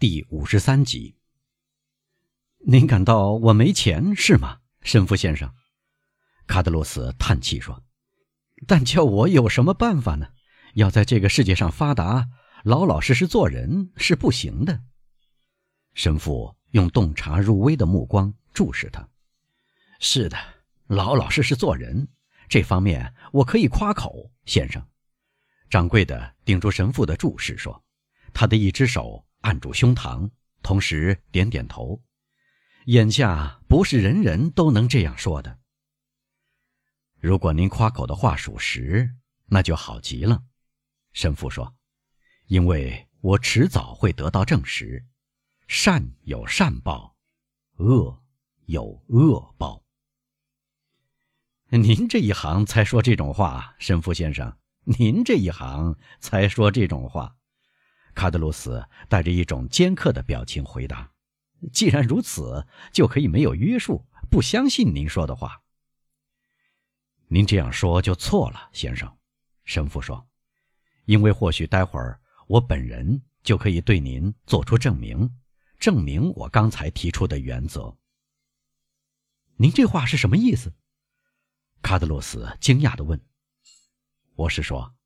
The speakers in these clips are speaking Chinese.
第五十三集。您感到我没钱是吗，神父先生？卡德罗斯叹气说：“但叫我有什么办法呢？要在这个世界上发达，老老实实做人是不行的。”神父用洞察入微的目光注视他。“是的，老老实实做人，这方面我可以夸口，先生。”掌柜的顶住神父的注视说，他的一只手。按住胸膛，同时点点头。眼下不是人人都能这样说的。如果您夸口的话属实，那就好极了。神父说：“因为我迟早会得到证实，善有善报，恶有恶报。”您这一行才说这种话，神父先生，您这一行才说这种话。卡德鲁斯带着一种尖刻的表情回答：“既然如此，就可以没有约束，不相信您说的话。”您这样说就错了，先生。”神父说，“因为或许待会儿我本人就可以对您做出证明，证明我刚才提出的原则。”您这话是什么意思？”卡德鲁斯惊讶地问。“我是说，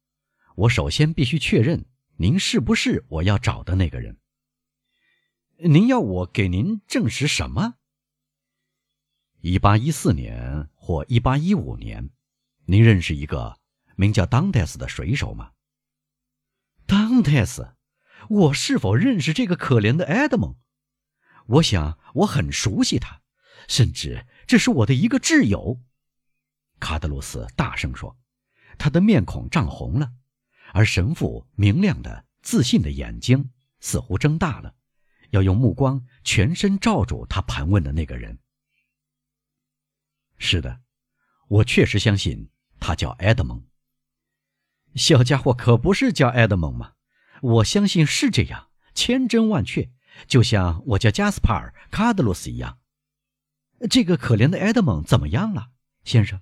我首先必须确认。”您是不是我要找的那个人？您要我给您证实什么？一八一四年或一八一五年，您认识一个名叫当戴斯的水手吗？当戴斯，我是否认识这个可怜的埃德蒙？我想我很熟悉他，甚至这是我的一个挚友。卡德鲁斯大声说，他的面孔涨红了。而神父明亮的、自信的眼睛似乎睁大了，要用目光全身罩住他盘问的那个人。是的，我确实相信他叫埃德蒙。小家伙可不是叫埃德蒙吗？我相信是这样，千真万确，就像我叫加斯帕尔·卡德罗斯一样。这个可怜的埃德蒙怎么样了，先生？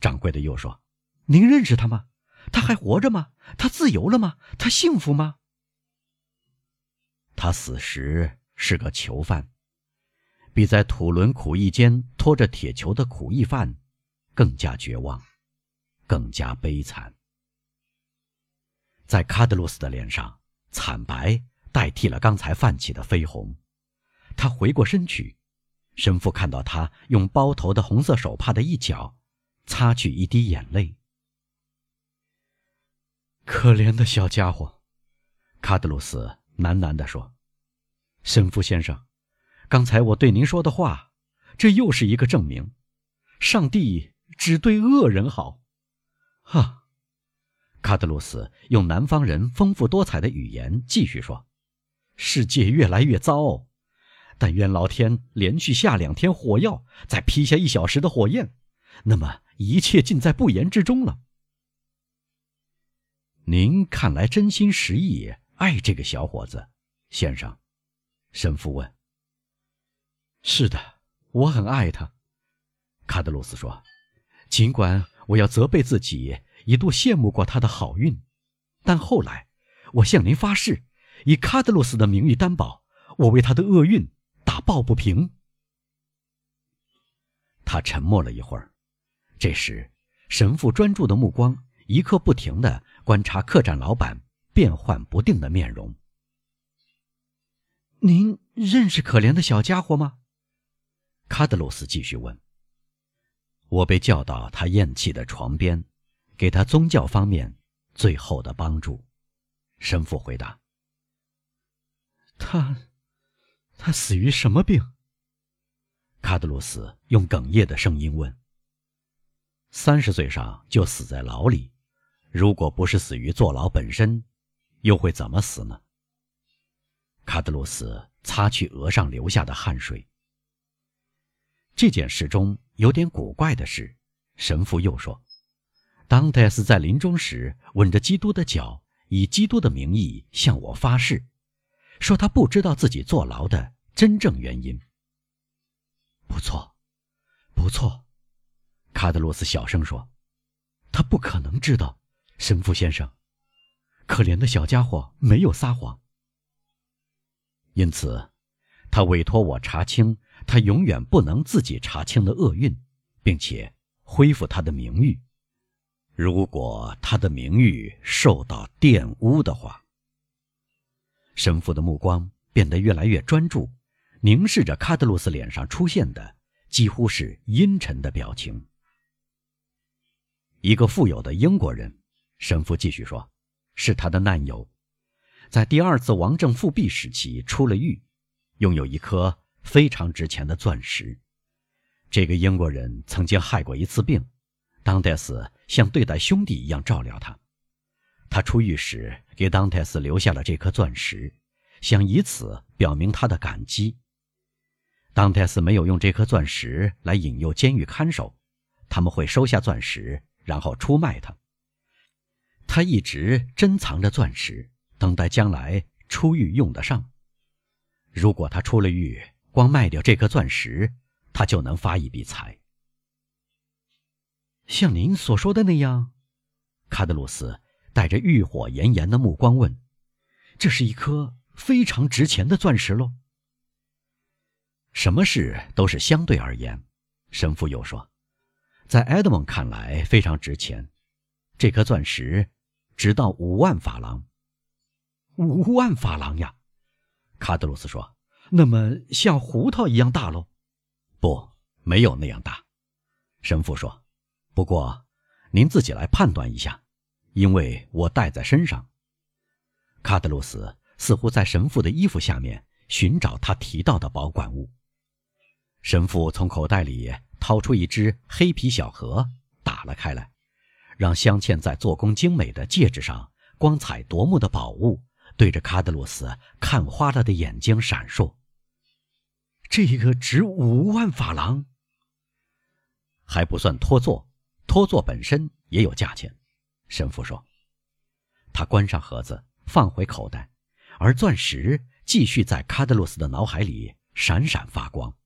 掌柜的又说：“您认识他吗？”他还活着吗？他自由了吗？他幸福吗？他死时是个囚犯，比在土伦苦役间拖着铁球的苦役犯更加绝望，更加悲惨。在卡德鲁斯的脸上，惨白代替了刚才泛起的绯红。他回过身去，神父看到他用包头的红色手帕的一角擦去一滴眼泪。可怜的小家伙，卡德鲁斯喃喃地说：“神父先生，刚才我对您说的话，这又是一个证明。上帝只对恶人好。”哈，卡德鲁斯用南方人丰富多彩的语言继续说：“世界越来越糟，但愿老天连续下两天火药，再劈下一小时的火焰，那么一切尽在不言之中了。”您看来真心实意爱这个小伙子，先生，神父问。是的，我很爱他，卡德鲁斯说。尽管我要责备自己一度羡慕过他的好运，但后来我向您发誓，以卡德鲁斯的名誉担保，我为他的厄运打抱不平。他沉默了一会儿，这时，神父专注的目光一刻不停的。观察客栈老板变幻不定的面容。您认识可怜的小家伙吗？卡德鲁斯继续问。我被叫到他咽气的床边，给他宗教方面最后的帮助。神父回答。他，他死于什么病？卡德鲁斯用哽咽的声音问。三十岁上就死在牢里。如果不是死于坐牢本身，又会怎么死呢？卡德鲁斯擦去额上流下的汗水。这件事中有点古怪的是，神父又说，当戴斯在临终时吻着基督的脚，以基督的名义向我发誓，说他不知道自己坐牢的真正原因。不错，不错，卡德鲁斯小声说，他不可能知道。神父先生，可怜的小家伙没有撒谎。因此，他委托我查清他永远不能自己查清的厄运，并且恢复他的名誉。如果他的名誉受到玷污的话，神父的目光变得越来越专注，凝视着卡德鲁斯脸上出现的几乎是阴沉的表情。一个富有的英国人，神父继续说，是他的难友，在第二次王政复辟时期出了狱，拥有一颗非常值钱的钻石。这个英国人曾经害过一次病。当戴斯像对待兄弟一样照料他，他出狱时给当戴斯留下了这颗钻石，想以此表明他的感激。当戴斯没有用这颗钻石来引诱监狱看守，他们会收下钻石，然后出卖他。他一直珍藏着钻石，等待将来出狱用得上。如果他出了狱，光卖掉这颗钻石，他就能发一笔财。像您所说的那样，卡德鲁斯带着欲火炎炎的目光问：“这是一颗非常值钱的钻石喽？”什么事都是相对而言，神父又说：“在埃德蒙看来非常值钱，这颗钻石直到五万法郎。”五万法郎呀！卡德鲁斯说：“那么像胡桃一样大喽？”“不，没有那样大。”神父说。不过，您自己来判断一下，因为我带在身上。卡德鲁斯似乎在神父的衣服下面寻找他提到的保管物。神父从口袋里掏出一只黑皮小盒，打了开来，让镶嵌在做工精美的戒指上、光彩夺目的宝物对着卡德鲁斯看花了的眼睛闪烁。这个值五万法郎，还不算托座。托座本身也有价钱，神父说。他关上盒子，放回口袋，而钻石继续在卡德鲁斯的脑海里闪闪发光。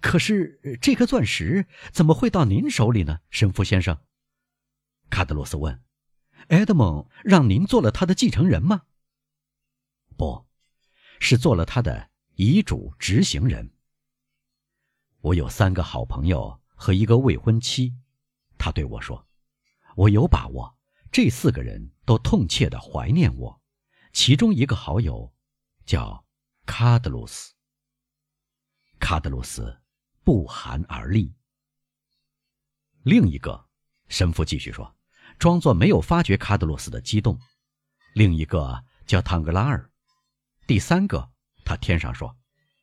可是这颗钻石怎么会到您手里呢，神父先生？卡德罗斯问。埃德蒙让您做了他的继承人吗？不，是做了他的遗嘱执行人。我有三个好朋友和一个未婚妻。他对我说：“我有把握，这四个人都痛切的怀念我。其中一个好友叫卡德鲁斯。”卡德鲁斯不寒而栗。另一个神父继续说，装作没有发觉卡德鲁斯的激动。另一个叫汤格拉尔。第三个，他添上说：“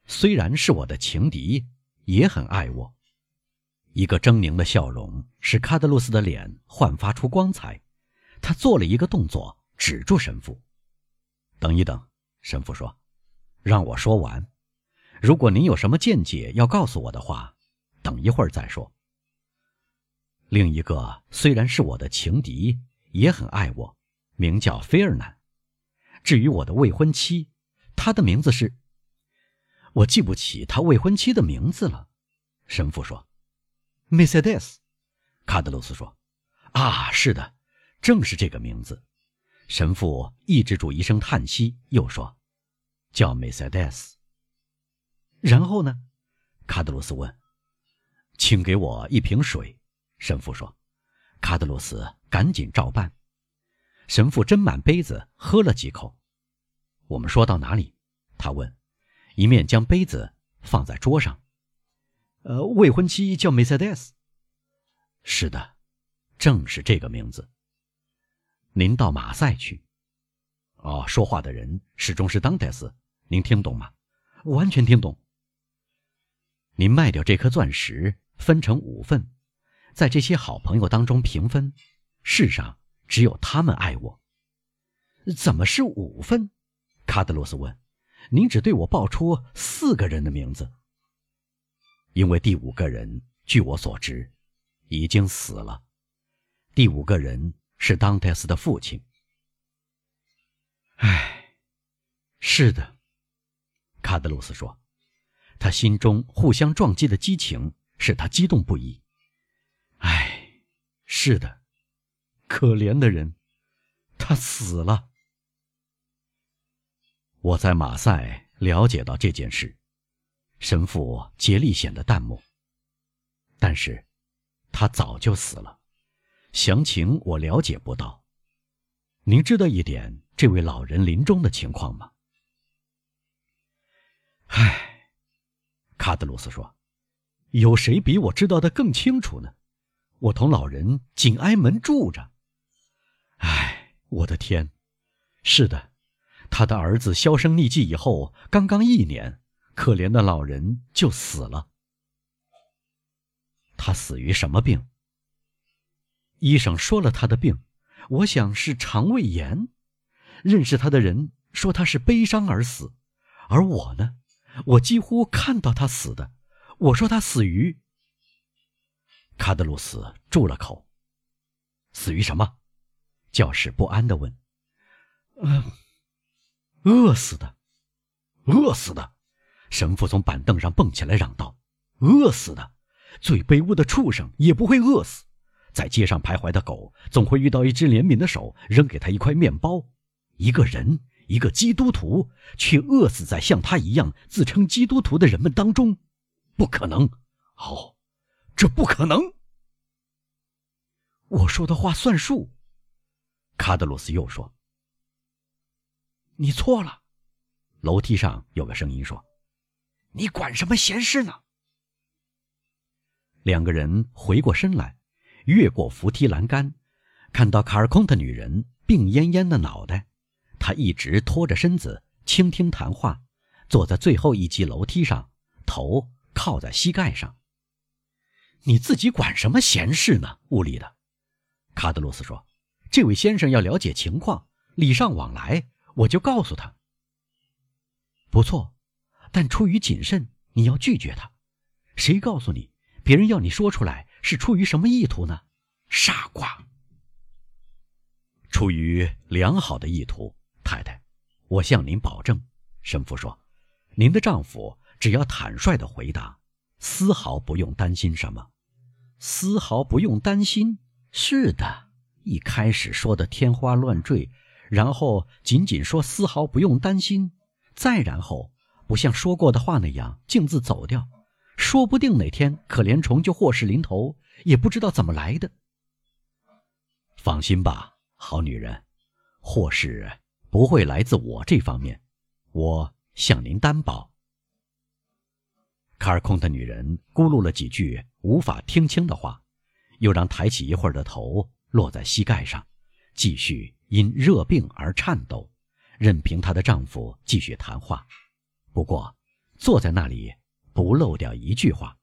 虽然是我的情敌，也很爱我。”一个狰狞的笑容使卡德鲁斯的脸焕发出光彩，他做了一个动作，止住神父。等一等，神父说：“让我说完。如果您有什么见解要告诉我的话，等一会儿再说。”另一个虽然是我的情敌，也很爱我，名叫菲尔南。至于我的未婚妻，她的名字是……我记不起他未婚妻的名字了。神父说。梅赛德斯，卡德鲁斯说：“啊，是的，正是这个名字。”神父抑制住一声叹息，又说：“叫梅赛德斯。”然后呢？卡德鲁斯问。“请给我一瓶水。”神父说。卡德鲁斯赶紧照办。神父斟满杯子，喝了几口。我们说到哪里？他问，一面将杯子放在桌上。呃，未婚妻叫梅赛德斯。是的，正是这个名字。您到马赛去。哦，说话的人始终是当戴斯。您听懂吗？完全听懂。您卖掉这颗钻石，分成五份，在这些好朋友当中平分。世上只有他们爱我。怎么是五分？卡德罗斯问。您只对我报出四个人的名字。因为第五个人，据我所知，已经死了。第五个人是当泰斯的父亲。唉，是的，卡德鲁斯说，他心中互相撞击的激情使他激动不已。是的，可怜的人，他死了。我在马赛了解到这件事，神父竭力显得淡漠。但是，他早就死了，详情我了解不到。您知道一点这位老人临终的情况吗？唉，卡德鲁斯说：“有谁比我知道的更清楚呢？我同老人紧挨门住着。唉，我的天！是的。”他的儿子销声匿迹以后，刚刚一年，可怜的老人就死了。他死于什么病？医生说了他的病，我想是肠胃炎。认识他的人说他是悲伤而死，而我呢，我几乎看到他死的。我说他死于……卡德鲁斯住了口。死于什么？教士不安地问。嗯。饿死的，饿死的！神父从板凳上蹦起来，嚷道：“饿死的！最卑污的畜生也不会饿死。在街上徘徊的狗，总会遇到一只怜悯的手，扔给他一块面包。一个人，一个基督徒，却饿死在像他一样自称基督徒的人们当中，不可能！哦，这不可能！我说的话算数。”卡德鲁斯又说。你错了，楼梯上有个声音说：“你管什么闲事呢？”两个人回过身来，越过扶梯栏杆，看到卡尔空的女人病恹恹的脑袋，她一直拖着身子倾听谈话，坐在最后一级楼梯上，头靠在膝盖上。你自己管什么闲事呢？屋里的，卡德罗斯说：“这位先生要了解情况，礼尚往来。”我就告诉他，不错，但出于谨慎，你要拒绝他。谁告诉你，别人要你说出来是出于什么意图呢？傻瓜！出于良好的意图，太太，我向您保证，神父说，您的丈夫只要坦率的回答，丝毫不用担心什么，丝毫不用担心。是的，一开始说的天花乱坠。然后仅仅说丝毫不用担心，再然后不像说过的话那样径自走掉，说不定哪天可怜虫就祸事临头，也不知道怎么来的。放心吧，好女人，祸事不会来自我这方面，我向您担保。卡尔空的女人咕噜了几句无法听清的话，又让抬起一会儿的头落在膝盖上，继续。因热病而颤抖，任凭她的丈夫继续谈话。不过，坐在那里不漏掉一句话。